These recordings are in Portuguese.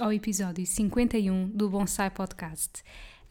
Ao episódio 51 do Bonsai Podcast.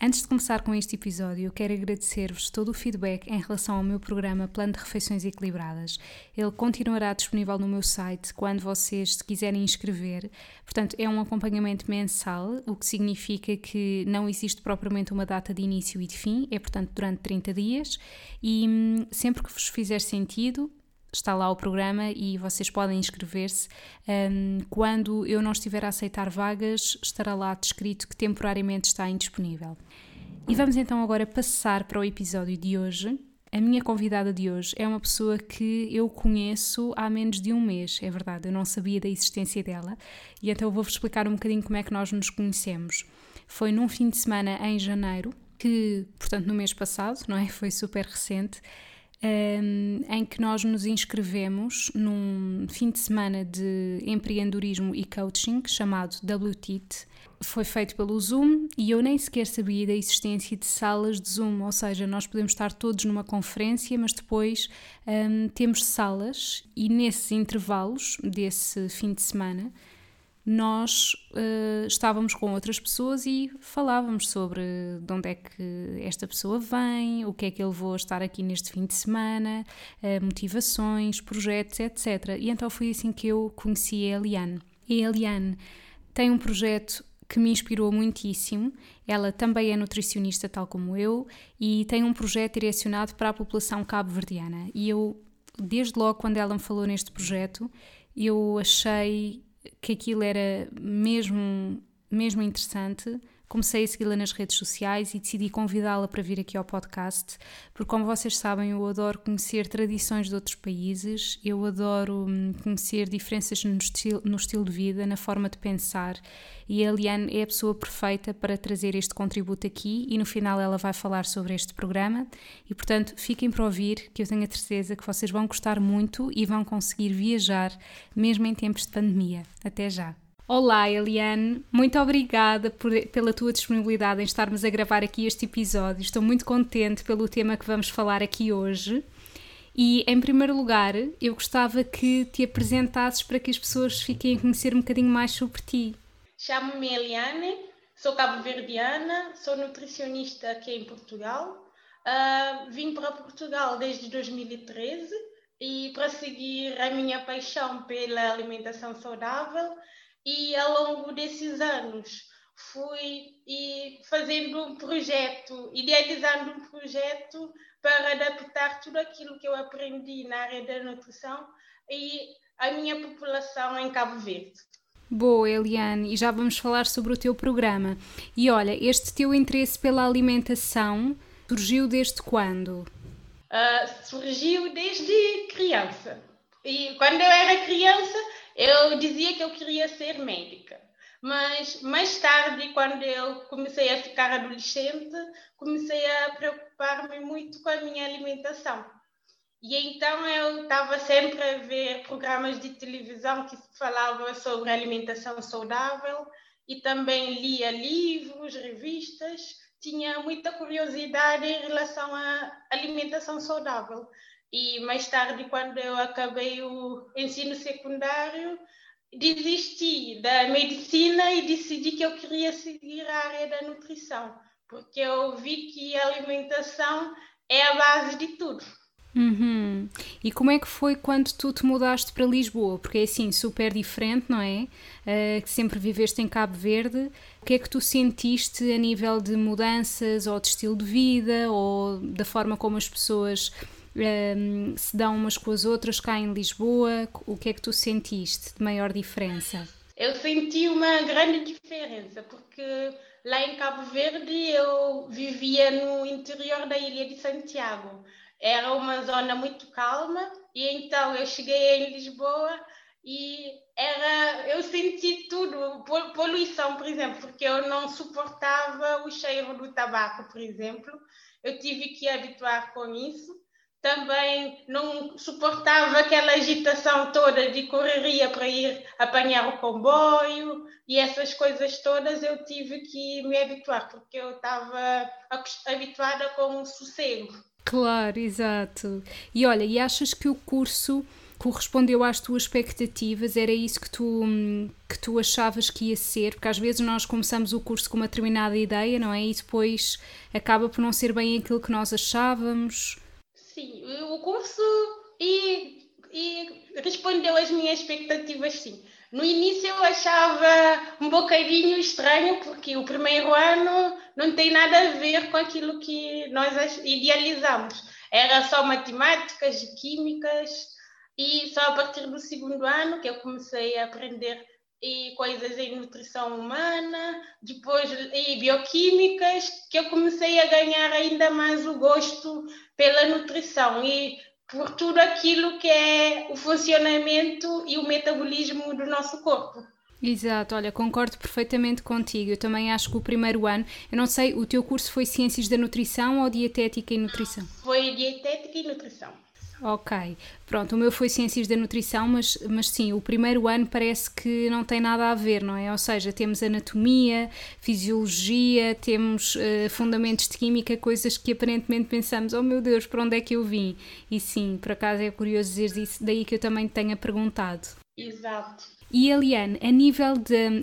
Antes de começar com este episódio, quero agradecer-vos todo o feedback em relação ao meu programa Plano de Refeições Equilibradas. Ele continuará disponível no meu site quando vocês se quiserem inscrever. Portanto, é um acompanhamento mensal, o que significa que não existe propriamente uma data de início e de fim, é portanto durante 30 dias e hum, sempre que vos fizer sentido, está lá o programa e vocês podem inscrever-se. Um, quando eu não estiver a aceitar vagas, estará lá descrito que temporariamente está indisponível. E vamos então agora passar para o episódio de hoje. A minha convidada de hoje é uma pessoa que eu conheço há menos de um mês, é verdade, eu não sabia da existência dela e então vou-vos explicar um bocadinho como é que nós nos conhecemos. Foi num fim de semana em janeiro, que, portanto, no mês passado, não é? Foi super recente em que nós nos inscrevemos num fim de semana de empreendedorismo e coaching chamado WTIT. Foi feito pelo Zoom e eu nem sequer sabia da existência de salas de Zoom, ou seja, nós podemos estar todos numa conferência, mas depois um, temos salas e nesses intervalos desse fim de semana nós uh, estávamos com outras pessoas e falávamos sobre de onde é que esta pessoa vem, o que é que ele levou a estar aqui neste fim de semana, uh, motivações, projetos, etc. E então foi assim que eu conheci a Eliane. E a Eliane tem um projeto que me inspirou muitíssimo. Ela também é nutricionista, tal como eu, e tem um projeto direcionado para a população cabo-verdiana. E eu, desde logo, quando ela me falou neste projeto, eu achei que aquilo era mesmo, mesmo interessante, comecei a segui-la nas redes sociais e decidi convidá-la para vir aqui ao podcast, porque, como vocês sabem, eu adoro conhecer tradições de outros países, eu adoro hum, conhecer diferenças no estilo, no estilo de vida, na forma de pensar, e a Eliane é a pessoa perfeita para trazer este contributo aqui. E no final ela vai falar sobre este programa, e portanto, fiquem para ouvir, que eu tenho a certeza que vocês vão gostar muito e vão conseguir viajar, mesmo em tempos de pandemia. Até já! Olá, Eliane, muito obrigada por, pela tua disponibilidade em estarmos a gravar aqui este episódio. Estou muito contente pelo tema que vamos falar aqui hoje. E, em primeiro lugar, eu gostava que te apresentasses para que as pessoas fiquem a conhecer um bocadinho mais sobre ti. Chamo-me Eliane, sou cabo-verdiana, sou nutricionista aqui em Portugal. Uh, vim para Portugal desde 2013 e para seguir a minha paixão pela alimentação saudável e ao longo desses anos fui e fazendo um projeto, idealizando um projeto para adaptar tudo aquilo que eu aprendi na área da nutrição e a minha população em Cabo Verde. Boa, Eliane, e já vamos falar sobre o teu programa. E olha, este teu interesse pela alimentação surgiu desde quando? Uh, surgiu desde criança. E quando eu era criança, eu dizia que eu queria ser médica. Mas mais tarde, quando eu comecei a ficar adolescente, comecei a preocupar-me muito com a minha alimentação. E então eu estava sempre a ver programas de televisão que falavam sobre alimentação saudável e também lia livros, revistas. Tinha muita curiosidade em relação à alimentação saudável. E mais tarde, quando eu acabei o ensino secundário, desisti da medicina e decidi que eu queria seguir a área da nutrição, porque eu vi que a alimentação é a base de tudo. Uhum. E como é que foi quando tu te mudaste para Lisboa? Porque é assim, super diferente, não é? Uh, que sempre viveste em Cabo Verde. O que é que tu sentiste a nível de mudanças ou de estilo de vida ou da forma como as pessoas um, se dão umas com as outras cá em Lisboa? O que é que tu sentiste de maior diferença? Eu senti uma grande diferença, porque lá em Cabo Verde eu vivia no interior da ilha de Santiago. Era uma zona muito calma e então eu cheguei em Lisboa e era eu senti tudo poluição por exemplo porque eu não suportava o cheiro do tabaco por exemplo eu tive que habituar com isso também não suportava aquela agitação toda de correria para ir apanhar o comboio e essas coisas todas eu tive que me habituar porque eu estava habituada com o sossego claro exato e olha e achas que o curso correspondeu às tuas expectativas? Era isso que tu, que tu achavas que ia ser? Porque às vezes nós começamos o curso com uma determinada ideia, não é? E depois acaba por não ser bem aquilo que nós achávamos. Sim, o curso e, e respondeu às minhas expectativas, sim. No início eu achava um bocadinho estranho, porque o primeiro ano não tem nada a ver com aquilo que nós idealizamos. Era só matemáticas, químicas, e só a partir do segundo ano que eu comecei a aprender e coisas em nutrição humana, depois e bioquímicas, que eu comecei a ganhar ainda mais o gosto pela nutrição e por tudo aquilo que é o funcionamento e o metabolismo do nosso corpo. Exato, olha, concordo perfeitamente contigo. Eu também acho que o primeiro ano, eu não sei, o teu curso foi Ciências da Nutrição ou Dietética e Nutrição? Foi Dietética e Nutrição. Ok, pronto, o meu foi Ciências da Nutrição, mas, mas sim, o primeiro ano parece que não tem nada a ver, não é? Ou seja, temos anatomia, fisiologia, temos uh, fundamentos de química, coisas que aparentemente pensamos, oh meu Deus, para onde é que eu vim? E sim, por acaso é curioso dizer isso, daí que eu também tenha perguntado. Exato. E Eliane, a nível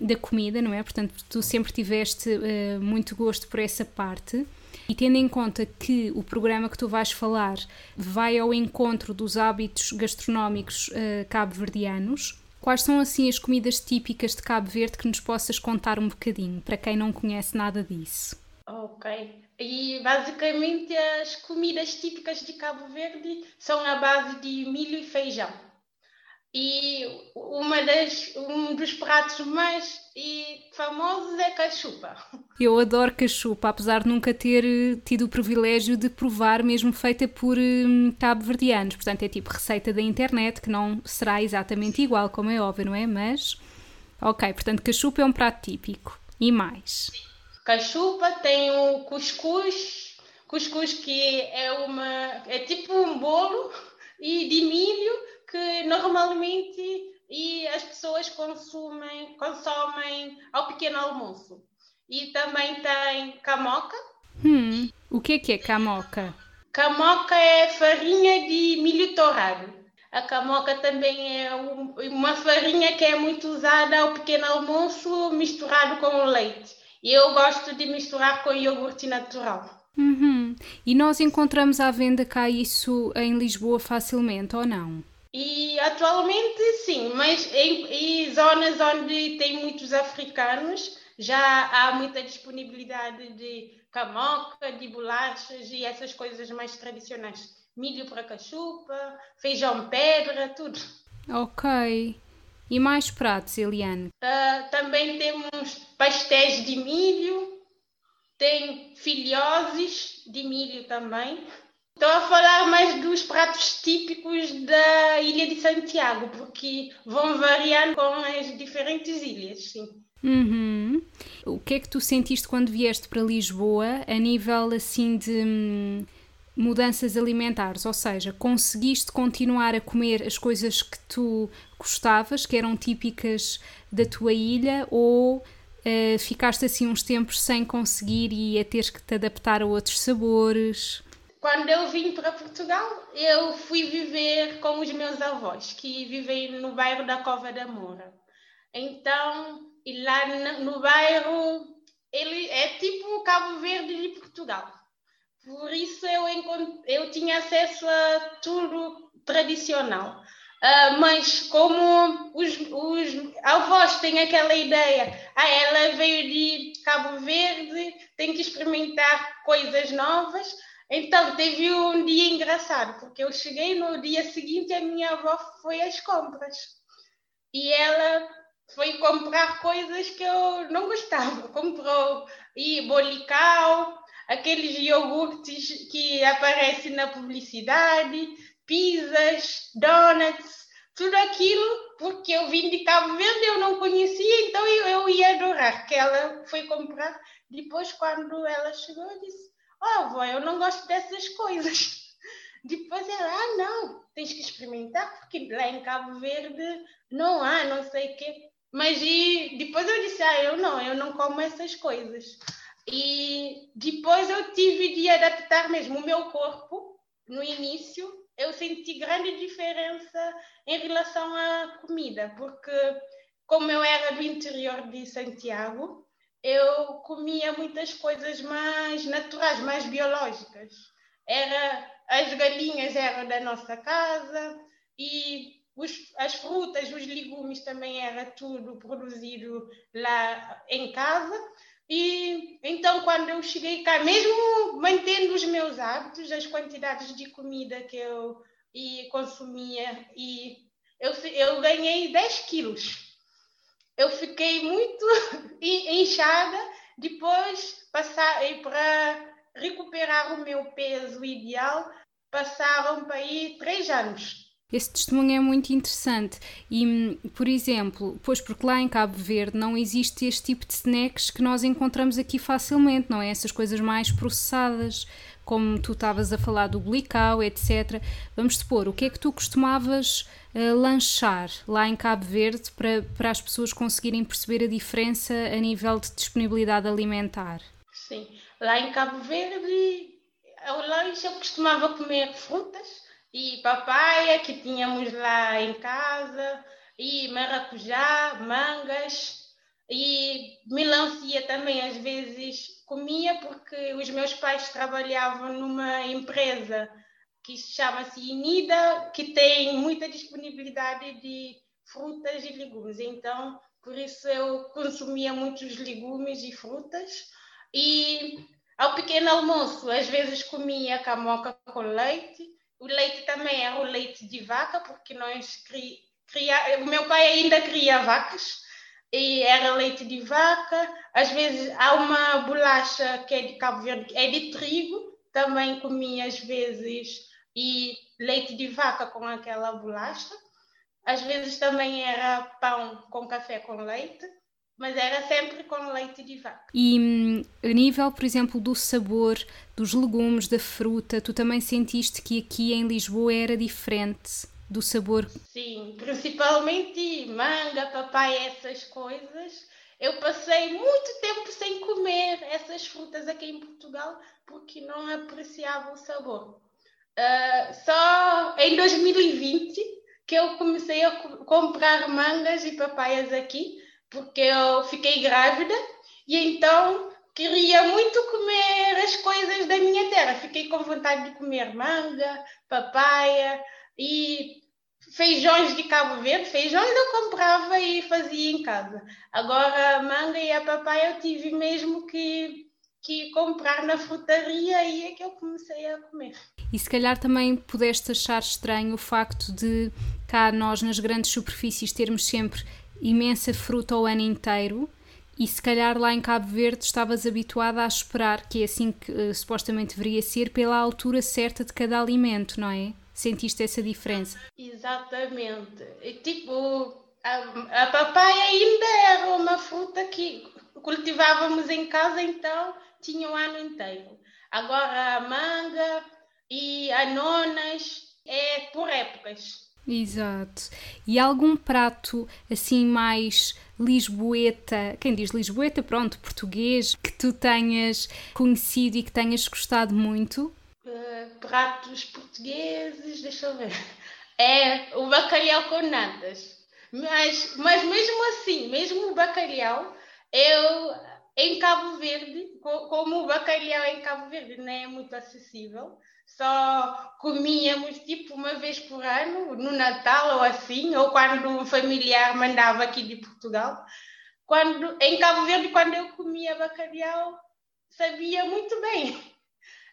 da comida, não é? Portanto, tu sempre tiveste uh, muito gosto por essa parte. E tendo em conta que o programa que tu vais falar vai ao encontro dos hábitos gastronómicos uh, cabo-verdianos, quais são assim as comidas típicas de Cabo Verde que nos possas contar um bocadinho, para quem não conhece nada disso? Ok. E basicamente as comidas típicas de Cabo Verde são a base de milho e feijão. E uma das, um dos pratos mais famosos é cachupa. Eu adoro cachupa, apesar de nunca ter eh, tido o privilégio de provar, mesmo feita por um, cabo-verdianos. Portanto, é tipo receita da internet, que não será exatamente igual, como é óbvio, não é? Mas, ok, portanto, cachupa é um prato típico. E mais? Cachupa tem o cuscuz, cuscuz que é uma é tipo um bolo e de milho que normalmente e as pessoas consumem, consomem ao pequeno almoço. E também tem camoca. Hum, o que é que é camoca? Camoca é farinha de milho torrado. A camoca também é um, uma farinha que é muito usada ao pequeno almoço misturado com o leite. E eu gosto de misturar com iogurte natural. Uhum. E nós encontramos à venda cá isso em Lisboa facilmente ou não? E atualmente sim, mas em, em, zonas onde tem muitos africanos já há muita disponibilidade de camoca, de bolachas e essas coisas mais tradicionais. Milho para cachupa, feijão pedra, tudo. Ok. E mais pratos, Eliane? Uh, também temos pastéis de milho, tem filhoses de milho também. Estou a falar mais dos pratos típicos da Ilha de Santiago, porque vão variando com as diferentes ilhas, sim. Uhum. O que é que tu sentiste quando vieste para Lisboa a nível assim de hum, mudanças alimentares? Ou seja, conseguiste continuar a comer as coisas que tu gostavas, que eram típicas da tua ilha, ou uh, ficaste assim uns tempos sem conseguir e a teres que te adaptar a outros sabores? Quando eu vim para Portugal, eu fui viver com os meus avós, que vivem no bairro da Cova da Moura. Então, e lá no bairro, ele é tipo Cabo Verde de Portugal. Por isso eu, eu tinha acesso a tudo tradicional. Uh, mas como os, os avós têm aquela ideia, ah, ela veio de Cabo Verde, tem que experimentar coisas novas, então, teve um dia engraçado, porque eu cheguei no dia seguinte a minha avó foi às compras. E ela foi comprar coisas que eu não gostava. Comprou e bolicau, aqueles iogurtes que aparecem na publicidade, pizzas, donuts, tudo aquilo, porque eu vim de Cabo Verde, eu não conhecia, então eu, eu ia adorar. Que ela foi comprar. Depois, quando ela chegou, eu disse: Oh, avó, eu não gosto dessas coisas. Depois ela, ah, não, tens que experimentar, porque lá em Cabo Verde não há, não sei o quê. Mas e depois eu disse, ah, eu não, eu não como essas coisas. E depois eu tive de adaptar mesmo o meu corpo. No início, eu senti grande diferença em relação à comida, porque como eu era do interior de Santiago, eu comia muitas coisas mais naturais, mais biológicas. Era as galinhas eram da nossa casa e os, as frutas, os legumes também era tudo produzido lá em casa. E então, quando eu cheguei cá, mesmo mantendo os meus hábitos, as quantidades de comida que eu e consumia, e eu, eu ganhei 10 quilos. Eu fiquei muito inchada. Depois, passei para recuperar o meu peso ideal, passaram para aí três anos. Esse testemunho é muito interessante e, por exemplo, pois porque lá em Cabo Verde não existe este tipo de snacks que nós encontramos aqui facilmente, não é? Essas coisas mais processadas, como tu estavas a falar do blicau, etc. Vamos supor, o que é que tu costumavas uh, lanchar lá em Cabo Verde para, para as pessoas conseguirem perceber a diferença a nível de disponibilidade alimentar? Sim, lá em Cabo Verde, ao lanche eu costumava comer frutas e papaya que tínhamos lá em casa, e maracujá, mangas, e melancia também às vezes comia porque os meus pais trabalhavam numa empresa que chama-se Inida, que tem muita disponibilidade de frutas e legumes. Então, por isso eu consumia muitos legumes e frutas. E ao pequeno almoço, às vezes comia camoca com leite o leite também era o leite de vaca, porque nós cria, cria, o meu pai ainda cria vacas e era leite de vaca. Às vezes há uma bolacha que é de Cabo Verde, é de trigo, também comia às vezes e leite de vaca com aquela bolacha. Às vezes também era pão com café com leite mas era sempre com leite de vaca. E hum, a nível, por exemplo, do sabor dos legumes, da fruta, tu também sentiste que aqui em Lisboa era diferente do sabor? Sim, principalmente manga, papai, essas coisas. Eu passei muito tempo sem comer essas frutas aqui em Portugal porque não apreciava o sabor. Uh, só em 2020 que eu comecei a comprar mangas e papaias aqui porque eu fiquei grávida e então queria muito comer as coisas da minha terra. Fiquei com vontade de comer manga, papaya e feijões de Cabo Verde. Feijões eu comprava e fazia em casa. Agora manga e a papaya eu tive mesmo que que comprar na frutaria e é que eu comecei a comer. E se calhar também pudeste achar estranho o facto de cá nós nas grandes superfícies termos sempre imensa fruta o ano inteiro e se calhar lá em Cabo Verde estavas habituada a esperar que é assim que uh, supostamente deveria ser pela altura certa de cada alimento, não é? Sentiste essa diferença? Exatamente. E, tipo, a, a papaya ainda era uma fruta que cultivávamos em casa, então tinha o ano inteiro. Agora a manga e a nonas é por épocas. Exato. E algum prato assim mais lisboeta, quem diz lisboeta, pronto, português, que tu tenhas conhecido e que tenhas gostado muito? Uh, pratos portugueses, deixa eu ver. É o bacalhau com natas. Mas, mas mesmo assim, mesmo o bacalhau, eu em Cabo Verde, como o bacalhau em Cabo Verde não é muito acessível, só comíamos tipo uma vez por ano, no Natal ou assim, ou quando um familiar mandava aqui de Portugal. Quando, em Cabo Verde, quando eu comia bacalhau, sabia muito bem.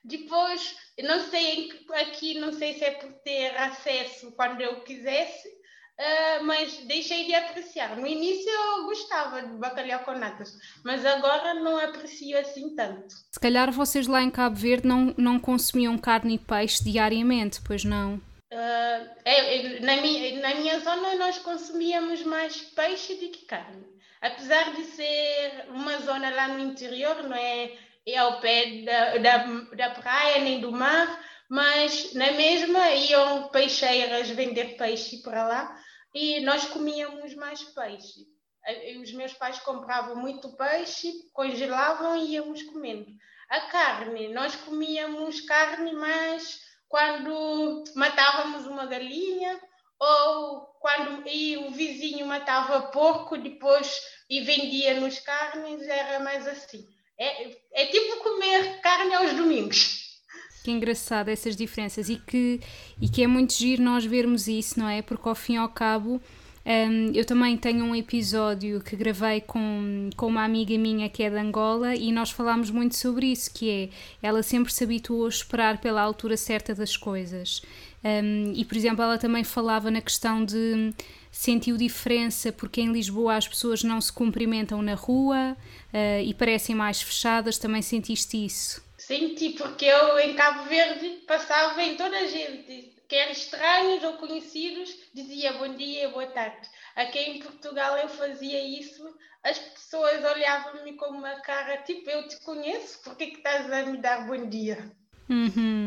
Depois, não sei, aqui não sei se é por ter acesso quando eu quisesse, uh, mas deixei de apreciar. No início eu gostava de bacalhau com natas, mas agora não aprecio assim tanto. Se calhar vocês lá em Cabo Verde não, não consumiam carne e peixe diariamente, pois não? Uh, é, na, minha, na minha zona nós consumíamos mais peixe do que carne. Apesar de ser uma zona lá no interior, não é, é ao pé da, da, da praia nem do mar, mas na mesma iam peixeiras vender peixe para lá e nós comíamos mais peixe. Os meus pais compravam muito peixe, congelavam e íamos comendo. A carne, nós comíamos carne, mas quando matávamos uma galinha ou quando e o vizinho matava porco depois e vendia nos carnes, era mais assim. É, é tipo comer carne aos domingos que engraçado essas diferenças e que, e que é muito giro nós vermos isso, não é? Porque ao fim e ao cabo. Um, eu também tenho um episódio que gravei com, com uma amiga minha que é de Angola e nós falámos muito sobre isso, que é ela sempre se habituou a esperar pela altura certa das coisas. Um, e, por exemplo, ela também falava na questão de sentiu diferença porque em Lisboa as pessoas não se cumprimentam na rua uh, e parecem mais fechadas. Também sentiste isso? Senti, porque eu em Cabo Verde passava em toda a gente, quer estranhos ou conhecidos, dizia bom dia e boa tarde. Aqui em Portugal eu fazia isso, as pessoas olhavam-me com uma cara tipo, eu te conheço, por que estás a me dar bom dia? Uhum.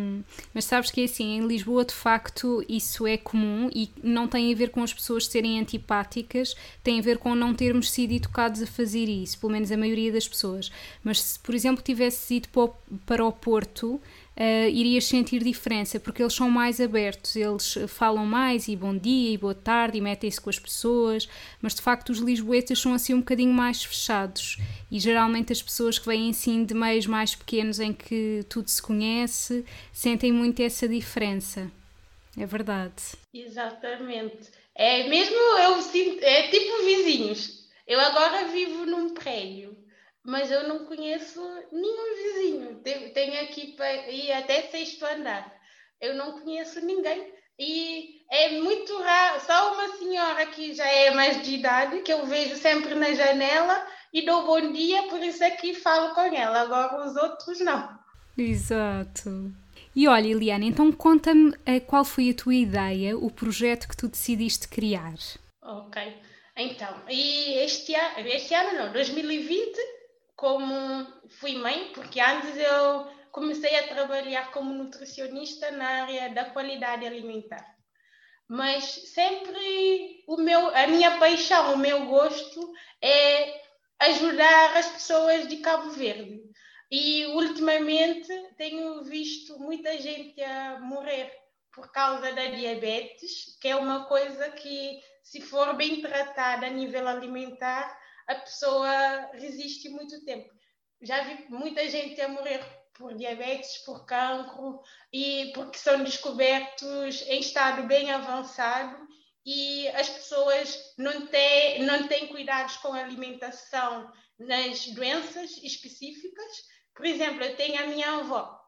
Mas sabes que é assim, em Lisboa de facto isso é comum e não tem a ver com as pessoas serem antipáticas, tem a ver com não termos sido educados a fazer isso, pelo menos a maioria das pessoas. Mas se, por exemplo, tivesse ido para o Porto, uh, irias sentir diferença, porque eles são mais abertos, eles falam mais e bom dia e boa tarde e metem-se com as pessoas, mas de facto os lisboetas são assim um bocadinho mais fechados e geralmente as pessoas que vêm assim de meios mais pequenos em que tudo se conhece sentem muito essa diferença. É verdade. Exatamente. É mesmo, eu sinto, é tipo vizinhos. Eu agora vivo num prédio mas eu não conheço nenhum vizinho. Tenho aqui para ir até sexto andar. Eu não conheço ninguém. E é muito raro, só uma senhora que já é mais de idade, que eu vejo sempre na janela e dou bom dia, por isso é que falo com ela. Agora os outros não. Exato. E olha, Eliana, então conta-me eh, qual foi a tua ideia, o projeto que tu decidiste criar. Ok. Então, e este ano, este ano não, 2020 como fui mãe, porque antes eu comecei a trabalhar como nutricionista na área da qualidade alimentar. Mas sempre o meu, a minha paixão, o meu gosto é ajudar as pessoas de Cabo Verde. E ultimamente tenho visto muita gente a morrer por causa da diabetes, que é uma coisa que, se for bem tratada a nível alimentar, a pessoa resiste muito tempo. Já vi muita gente a morrer por diabetes, por cancro e porque são descobertos em estado bem avançado e as pessoas não têm, não têm cuidados com a alimentação nas doenças específicas. Por exemplo, eu tenho a minha avó.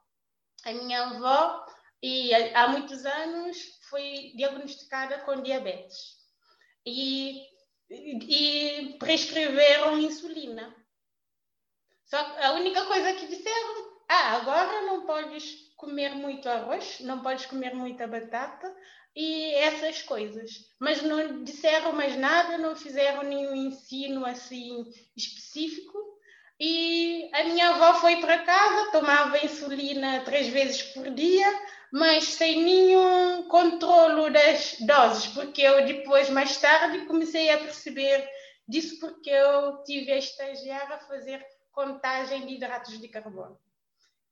A minha avó, e há muitos anos, foi diagnosticada com diabetes. E e prescreveram insulina. Só a única coisa que disseram, ah, agora não podes comer muito arroz, não podes comer muita batata e essas coisas. Mas não disseram mais nada, não fizeram nenhum ensino assim específico. E a minha avó foi para casa, tomava insulina três vezes por dia, mas sem nenhum controlo das doses, porque eu depois, mais tarde, comecei a perceber disso porque eu tive a estagiar a fazer contagem de hidratos de carbono.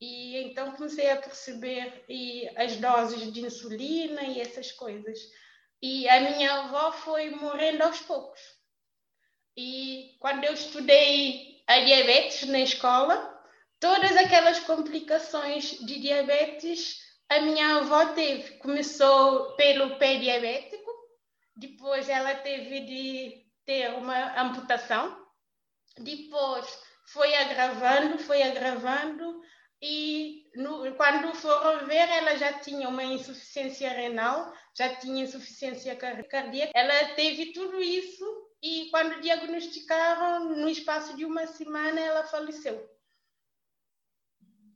E então comecei a perceber e as doses de insulina e essas coisas. E a minha avó foi morrendo aos poucos. E quando eu estudei a diabetes na escola, todas aquelas complicações de diabetes a minha avó teve, começou pelo pé diabético, depois ela teve de ter uma amputação, depois foi agravando, foi agravando e no, quando foram ver, ela já tinha uma insuficiência renal, já tinha insuficiência cardíaca. Ela teve tudo isso e quando diagnosticaram, no espaço de uma semana, ela faleceu.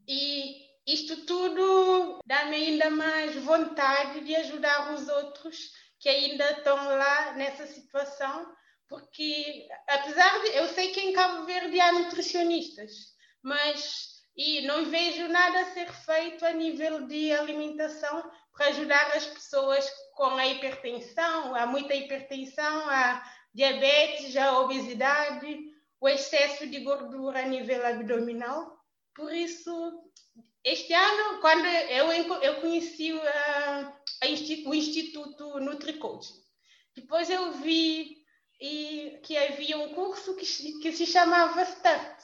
E isto tudo dá-me ainda mais vontade de ajudar os outros que ainda estão lá nessa situação, porque apesar de eu sei que em Cabo Verde há nutricionistas, mas e não vejo nada a ser feito a nível de alimentação para ajudar as pessoas com a hipertensão, há muita hipertensão, há diabetes, a obesidade, o excesso de gordura a nível abdominal. Por isso, este ano, quando eu, eu conheci uh, a, o Instituto NutriCoaching, depois eu vi e, que havia um curso que, que se chamava START.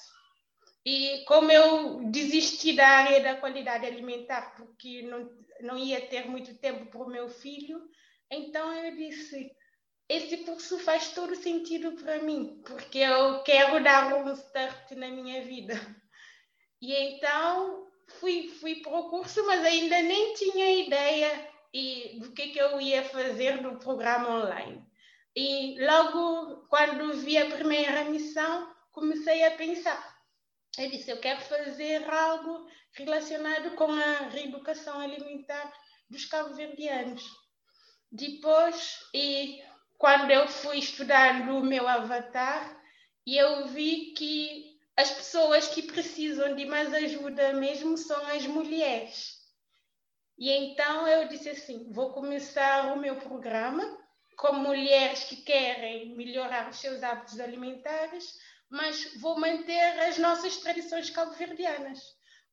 E como eu desisti da área da qualidade alimentar, porque não, não ia ter muito tempo para o meu filho, então eu disse: esse curso faz todo sentido para mim, porque eu quero dar um start na minha vida. E então fui, fui para o curso, mas ainda nem tinha ideia e, do que, que eu ia fazer no programa online. E logo quando vi a primeira missão, comecei a pensar. Eu disse, eu quero fazer algo relacionado com a reeducação alimentar dos cabo-verdianos. Depois, e quando eu fui estudando o meu avatar, eu vi que as pessoas que precisam de mais ajuda mesmo são as mulheres. E então eu disse assim: vou começar o meu programa com mulheres que querem melhorar os seus hábitos alimentares, mas vou manter as nossas tradições cabo-verdianas,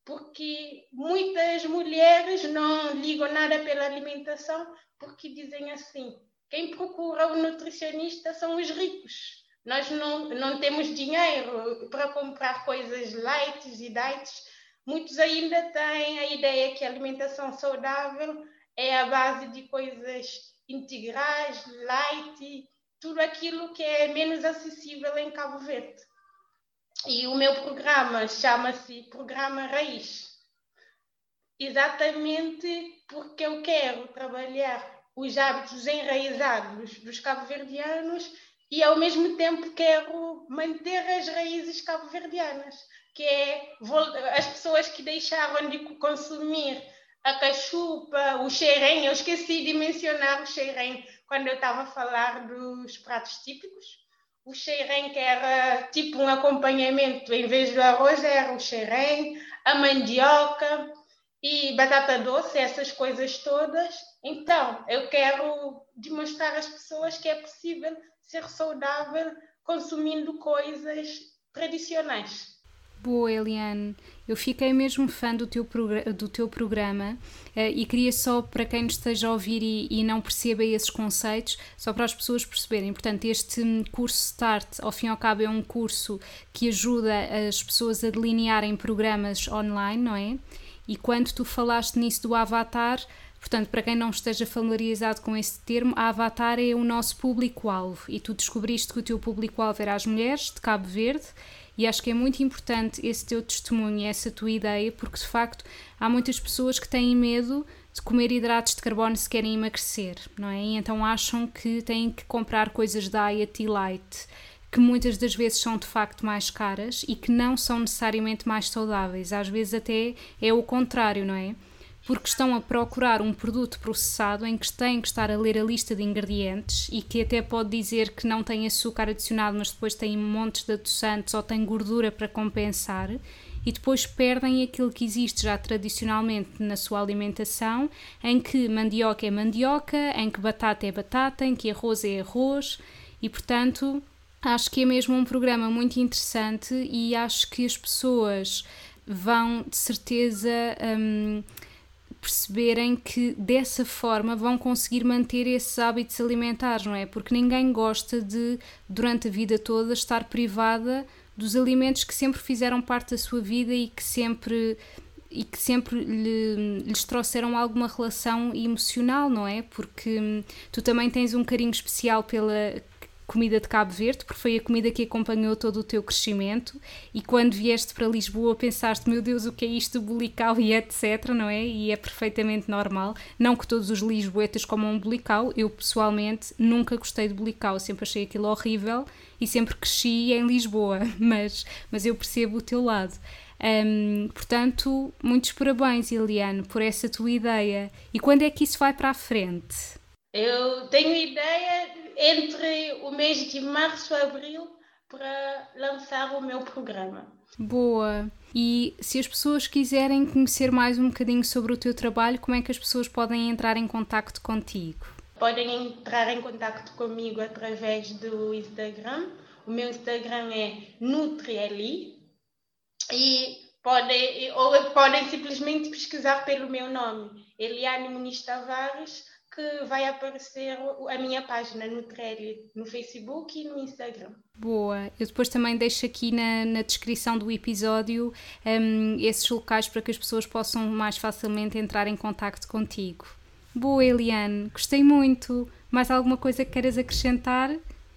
porque muitas mulheres não ligam nada pela alimentação, porque dizem assim: quem procura o nutricionista são os ricos. Nós não, não temos dinheiro para comprar coisas light e diets. Muitos ainda têm a ideia que a alimentação saudável é a base de coisas integrais, light, tudo aquilo que é menos acessível em Cabo Verde. E o meu programa chama-se Programa Raiz. Exatamente porque eu quero trabalhar os hábitos enraizados dos cabo-verdianos e ao mesmo tempo quero manter as raízes cabo-verdianas, que é as pessoas que deixaram de consumir a cachupa, o xerém, eu esqueci de mencionar o xerém quando eu estava a falar dos pratos típicos. O xerém que era tipo um acompanhamento, em vez do arroz era o xerém, a mandioca e batata doce, essas coisas todas. Então, eu quero demonstrar às pessoas que é possível ser saudável consumindo coisas tradicionais. Boa, Eliane. Eu fiquei mesmo fã do teu, do teu programa uh, e queria só, para quem nos esteja a ouvir e, e, não perceba esses conceitos, só para as pessoas perceberem. Portanto, este curso START, ao fim e ao cabo, é um curso que ajuda as pessoas a delinearem programas online, não é? E quando tu falaste nisso do avatar, Portanto, para quem não esteja familiarizado com esse termo, a Avatar é o nosso público-alvo e tu descobriste que o teu público-alvo era as mulheres de Cabo Verde e acho que é muito importante esse teu testemunho, essa tua ideia, porque de facto há muitas pessoas que têm medo de comer hidratos de carbono se querem emagrecer, não é? E então acham que têm que comprar coisas diet e light, que muitas das vezes são de facto mais caras e que não são necessariamente mais saudáveis. Às vezes até é o contrário, não é? Porque estão a procurar um produto processado em que têm que estar a ler a lista de ingredientes e que até pode dizer que não tem açúcar adicionado, mas depois tem montes de adoçantes ou tem gordura para compensar e depois perdem aquilo que existe já tradicionalmente na sua alimentação, em que mandioca é mandioca, em que batata é batata, em que arroz é arroz e portanto acho que é mesmo um programa muito interessante e acho que as pessoas vão de certeza um, perceberem que dessa forma vão conseguir manter esses hábitos alimentares, não é? Porque ninguém gosta de, durante a vida toda, estar privada dos alimentos que sempre fizeram parte da sua vida e que sempre e que sempre lhe, lhes trouxeram alguma relação emocional, não é? Porque hum, tu também tens um carinho especial pela comida de Cabo Verde, porque foi a comida que acompanhou todo o teu crescimento e quando vieste para Lisboa pensaste, meu Deus, o que é isto, bulical e etc, não é? E é perfeitamente normal. Não que todos os lisboetas comam bulical, eu pessoalmente nunca gostei de bulical, sempre achei aquilo horrível e sempre cresci em Lisboa, mas, mas eu percebo o teu lado. Um, portanto, muitos parabéns, Eliane, por essa tua ideia. E quando é que isso vai para a frente? Eu tenho ideia entre o mês de março e abril para lançar o meu programa. Boa. E se as pessoas quiserem conhecer mais um bocadinho sobre o teu trabalho, como é que as pessoas podem entrar em contato contigo? Podem entrar em contato comigo através do Instagram. O meu Instagram é Nutrieli, e podem, ou podem simplesmente pesquisar pelo meu nome, Eliane Muniz Tavares, que vai aparecer a minha página no Trelli, no Facebook e no Instagram. Boa, eu depois também deixo aqui na, na descrição do episódio um, esses locais para que as pessoas possam mais facilmente entrar em contato contigo. Boa, Eliane, gostei muito. Mais alguma coisa que queiras acrescentar?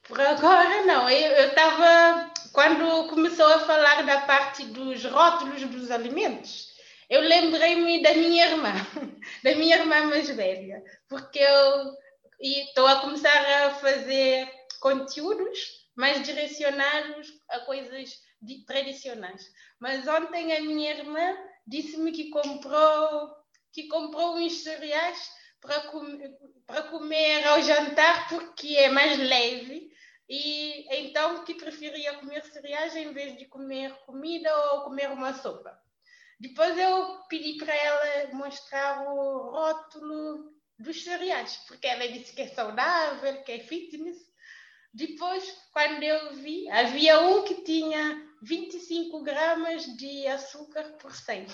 Por agora não, eu estava quando começou a falar da parte dos rótulos dos alimentos, eu lembrei-me da minha irmã, da minha irmã mais velha, porque eu estou a começar a fazer conteúdos mais direcionados a coisas tradicionais. Mas ontem a minha irmã disse-me que comprou que comprou uns cereais para, com, para comer ao jantar porque é mais leve e então que preferia comer cereais em vez de comer comida ou comer uma sopa. Depois eu pedi para ela mostrar o rótulo dos cereais, porque ela disse que é saudável, que é fitness. Depois, quando eu vi, havia um que tinha 25 gramas de açúcar por 100.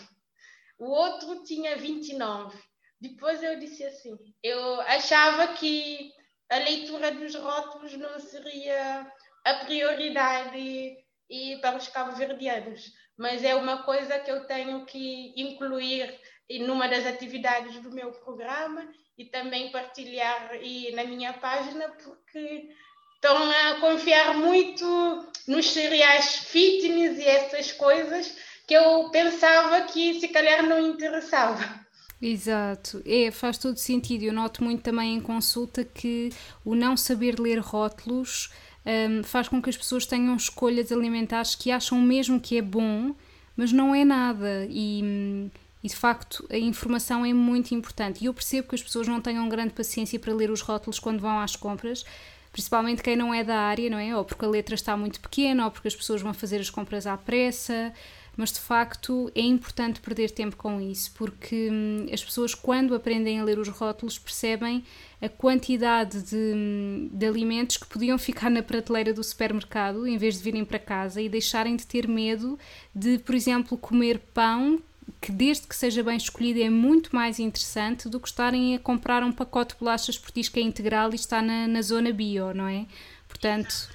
O outro tinha 29. Depois eu disse assim, eu achava que a leitura dos rótulos não seria a prioridade e, para os cabo-verdianos, mas é uma coisa que eu tenho que incluir numa das atividades do meu programa e também partilhar e na minha página, porque estão a confiar muito nos cereais fitness e essas coisas que eu pensava que se calhar não interessava. Exato, é, faz todo sentido. Eu noto muito também em consulta que o não saber ler rótulos um, faz com que as pessoas tenham escolhas alimentares que acham mesmo que é bom, mas não é nada. E, e de facto a informação é muito importante. E eu percebo que as pessoas não tenham grande paciência para ler os rótulos quando vão às compras, principalmente quem não é da área, não é? Ou porque a letra está muito pequena, ou porque as pessoas vão fazer as compras à pressa mas de facto é importante perder tempo com isso, porque hum, as pessoas, quando aprendem a ler os rótulos, percebem a quantidade de, hum, de, alimentos que podiam ficar na prateleira do supermercado em vez de virem para casa e deixarem de ter medo de, por exemplo, comer pão. Que desde que seja bem escolhido é muito mais interessante do que estarem a comprar um pacote de bolachas diz que é integral e está na, na zona bio, não é? Portanto,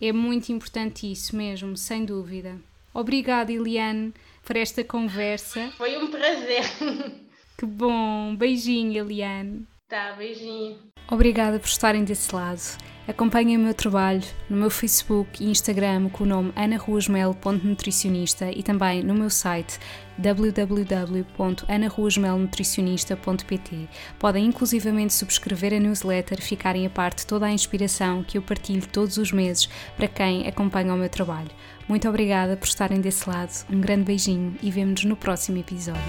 é muito importante isso mesmo, sem dúvida. Obrigada, Eliane, por esta conversa. Foi um prazer. Que bom. Beijinho, Eliane. Tá, beijinho. Obrigada por estarem desse lado. Acompanhem o meu trabalho no meu Facebook e Instagram com o nome anaruasmel.nutricionista e também no meu site www.anaruasmelnutricionista.pt. Podem inclusivamente subscrever a newsletter e ficarem a parte de toda a inspiração que eu partilho todos os meses para quem acompanha o meu trabalho. Muito obrigada por estarem desse lado, um grande beijinho e vemo-nos no próximo episódio.